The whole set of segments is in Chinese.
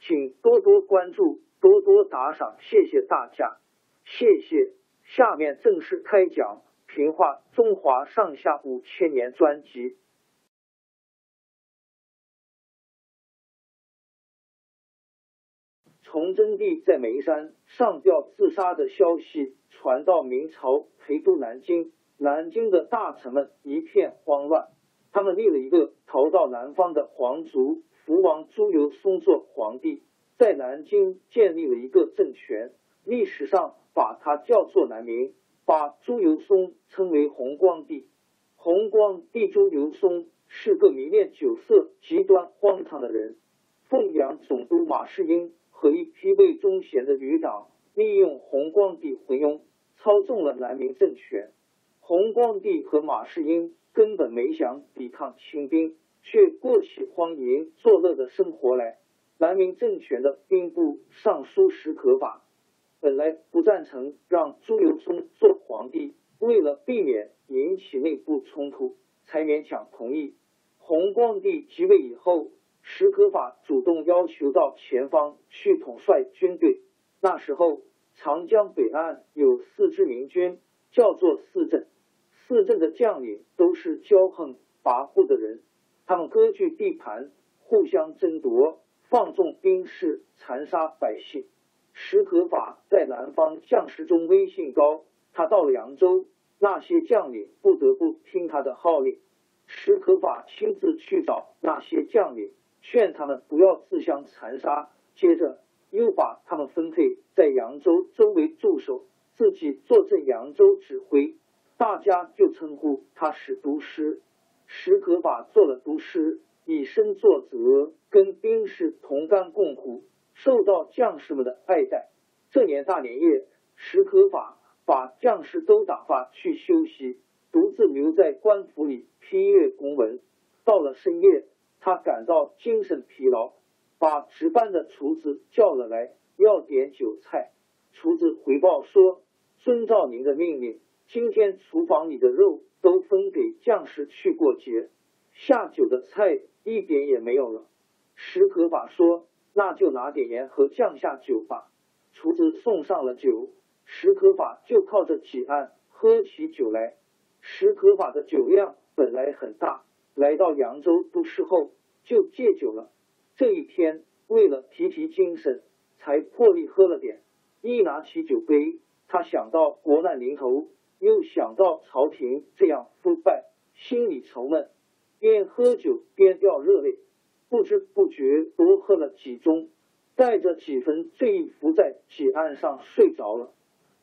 请多多关注，多多打赏，谢谢大家，谢谢。下面正式开讲《评话中华上下五千年》专辑。崇祯帝在眉山上吊自杀的消息传到明朝陪都南京，南京的大臣们一片慌乱，他们立了一个逃到南方的皇族。福王朱由崧做皇帝，在南京建立了一个政权，历史上把他叫做南明，把朱由崧称为弘光帝。弘光帝朱由崧是个迷恋酒色、极端荒唐的人。凤阳总督马士英和一批魏忠贤的余党，利用弘光帝昏庸，操纵了南明政权。弘光帝和马士英根本没想抵抗清兵。却过起荒淫作乐的生活来。南明政权的兵部尚书史可法本来不赞成让朱由崧做皇帝，为了避免引起内部冲突，才勉强同意。弘光帝即位以后，史可法主动要求到前方去统帅军队。那时候，长江北岸有四支明军，叫做四镇。四镇的将领都是骄横跋扈的人。他们割据地盘，互相争夺，放纵兵士，残杀百姓。史可法在南方将士中威信高，他到了扬州，那些将领不得不听他的号令。史可法亲自去找那些将领，劝他们不要自相残杀。接着又把他们分配在扬州周围驻守，自己坐镇扬州指挥。大家就称呼他是都师。史可法做了毒师，以身作则，跟兵士同甘共苦，受到将士们的爱戴。这年大年夜，史可法把将士都打发去休息，独自留在官府里批阅公文。到了深夜，他感到精神疲劳，把值班的厨子叫了来，要点酒菜。厨子回报说：“遵照您的命令，今天厨房里的肉。”都分给将士去过节，下酒的菜一点也没有了。史可法说：“那就拿点盐和酱下酒吧。”厨子送上了酒，史可法就靠着几案喝起酒来。史可法的酒量本来很大，来到扬州都市后就戒酒了。这一天为了提提精神，才破例喝了点。一拿起酒杯，他想到国难临头。又想到朝廷这样腐败，心里愁闷，边喝酒边掉热泪，不知不觉多喝了几盅，带着几分醉意伏在几案上睡着了。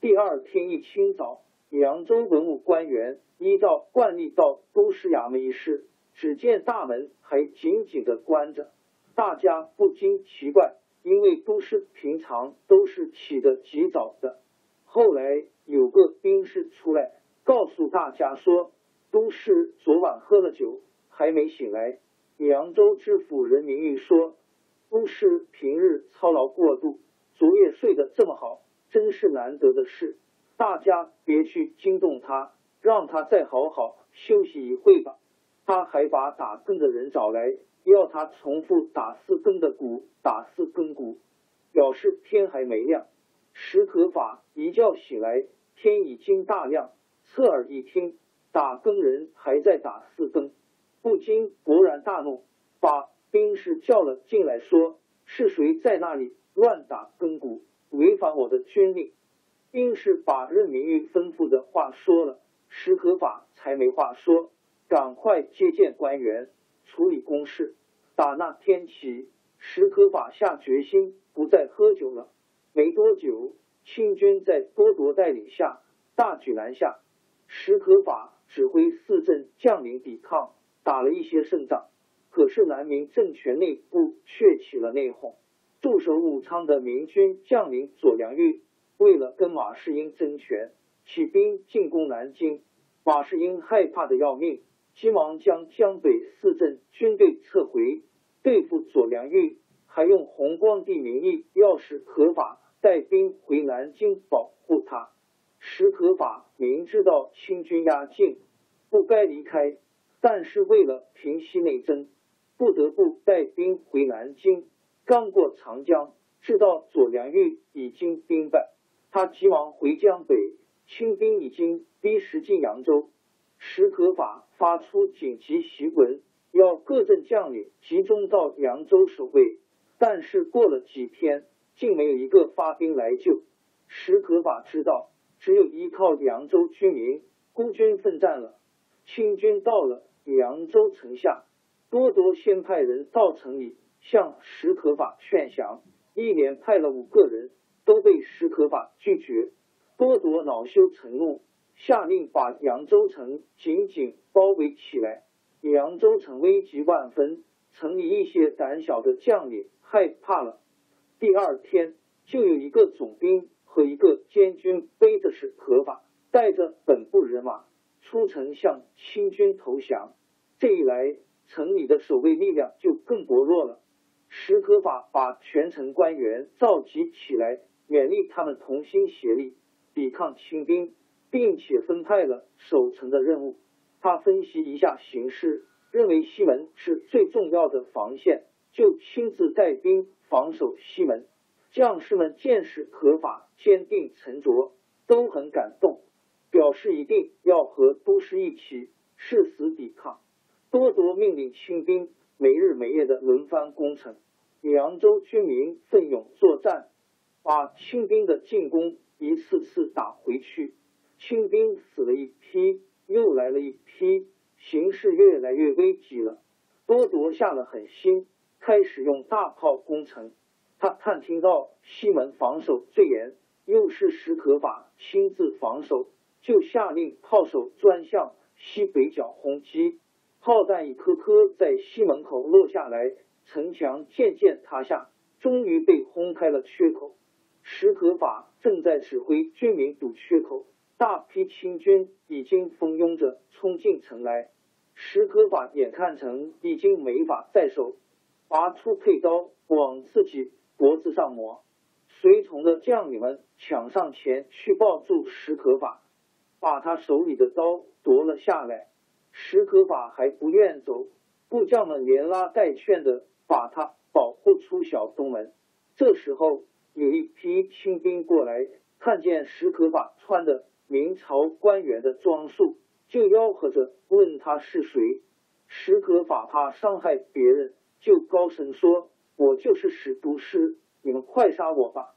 第二天一清早，扬州文武官员依照惯例到都师衙门一试，只见大门还紧紧的关着，大家不禁奇怪，因为都师平常都是起得极早的。后来有个兵士出来告诉大家说，都师昨晚喝了酒，还没醒来。扬州知府任明玉说，都师平日操劳过度，昨夜睡得这么好，真是难得的事。大家别去惊动他，让他再好好休息一会吧。他还把打更的人找来，要他重复打四更的鼓，打四更鼓，表示天还没亮。石可法一觉醒来，天已经大亮，侧耳一听，打更人还在打四更，不禁勃然大怒，把兵士叫了进来，说：“是谁在那里乱打更鼓，违反我的军令？”兵士把任明玉吩咐的话说了，石可法才没话说。赶快接见官员，处理公事。打那天起，石可法下决心不再喝酒了。没多久，清军在多铎带领下大举南下。石可法指挥四镇将领抵抗，打了一些胜仗。可是南明政权内部却起了内讧。驻守武昌的明军将领左良玉，为了跟马士英争权，起兵进攻南京。马士英害怕的要命。急忙将江北四镇军队撤回，对付左良玉，还用弘光帝名义要使可法带兵回南京保护他。石可法明知道清军压境，不该离开，但是为了平息内争，不得不带兵回南京。刚过长江，知道左良玉已经兵败，他急忙回江北，清兵已经逼实进扬州。石可法发出紧急檄文，要各镇将领集中到扬州守卫。但是过了几天，竟没有一个发兵来救。石可法知道，只有依靠扬州居民孤军奋战了。清军到了扬州城下，多铎先派人到城里向石可法劝降，一连派了五个人，都被石可法拒绝。多铎恼羞成怒。下令把扬州城紧紧包围起来，扬州城危急万分，城里一些胆小的将领害怕了。第二天，就有一个总兵和一个监军背着是可法，带着本部人马出城向清军投降。这一来，城里的守卫力量就更薄弱了。石可法把全城官员召集起来，勉励他们同心协力抵抗清兵。并且分派了守城的任务。他分析一下形势，认为西门是最重要的防线，就亲自带兵防守西门。将士们见识合法，坚定沉着，都很感动，表示一定要和都师一起誓死抵抗。多铎命令清兵没日没夜的轮番攻城，扬州军民奋勇作战，把清兵的进攻一次次打回去。清兵死了一批，又来了一，形势越来越危急了。多铎下了狠心，开始用大炮攻城。他探听到西门防守最严，又是石可法亲自防守，就下令炮手专向西北角轰击。炮弹一颗颗在西门口落下来，城墙渐渐塌下，终于被轰开了缺口。石可法正在指挥军民堵缺口。大批清军已经蜂拥着冲进城来，石可法眼看成已经没法再守，拔出佩刀往自己脖子上抹。随从的将领们抢上前去抱住石可法，把他手里的刀夺了下来。石可法还不愿走，部将们连拉带劝的把他保护出小东门。这时候有一批清兵过来，看见石可法穿的。明朝官员的装束，就吆喝着问他是谁。石可法怕伤害别人，就高声说：“我就是史都师，你们快杀我吧！”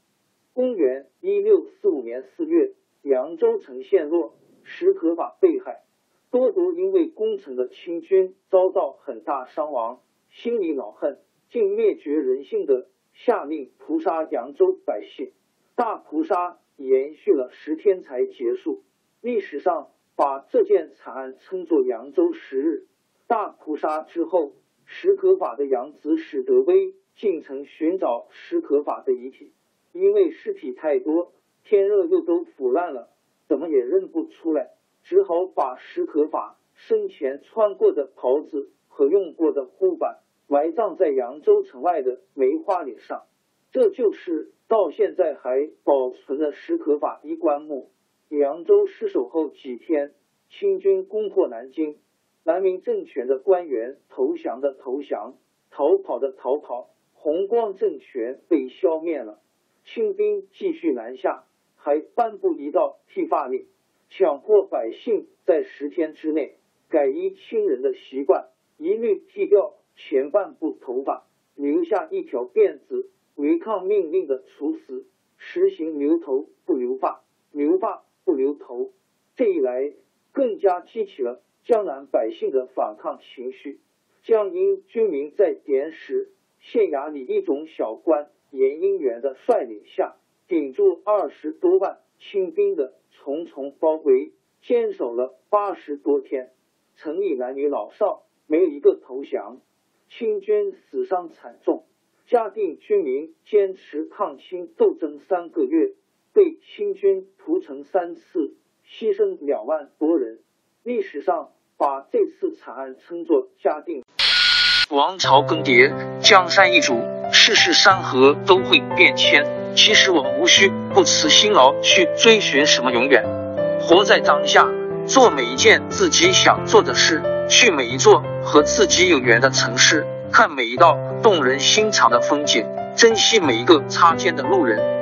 公元一六四五年四月，扬州城陷落，石可法被害。多铎因为攻城的清军遭到很大伤亡，心里恼恨，竟灭绝人性的下令屠杀扬州百姓，大屠杀。延续了十天才结束。历史上把这件惨案称作扬州十日大屠杀。之后，史可法的养子史德威进城寻找史可法的遗体，因为尸体太多，天热又都腐烂了，怎么也认不出来，只好把史可法生前穿过的袍子和用过的护板埋葬在扬州城外的梅花岭上。这就是到现在还保存的史可法医棺木。扬州失守后几天，清军攻破南京，南明政权的官员投降的投降，逃跑的逃跑，弘光政权被消灭了。清兵继续南下，还颁布一道剃发令，强迫百姓在十天之内改依清人的习惯，一律剃掉前半部头发，留下一条辫子。违抗命令的处死，实行留头不留发，留发不留头。这一来，更加激起了江南百姓的反抗情绪。江阴军民在典史县衙里一种小官严英元的率领下，顶住二十多万清兵的重重包围，坚守了八十多天。城里男女老少没有一个投降，清军死伤惨重。嘉定军民坚持抗清斗争三个月，被清军屠城三次，牺牲两万多人。历史上把这次惨案称作嘉定王朝更迭，江山易主，世事山河都会变迁。其实我们无需不辞辛劳去追寻什么永远，活在当下，做每一件自己想做的事，去每一座和自己有缘的城市。看每一道动人心肠的风景，珍惜每一个擦肩的路人。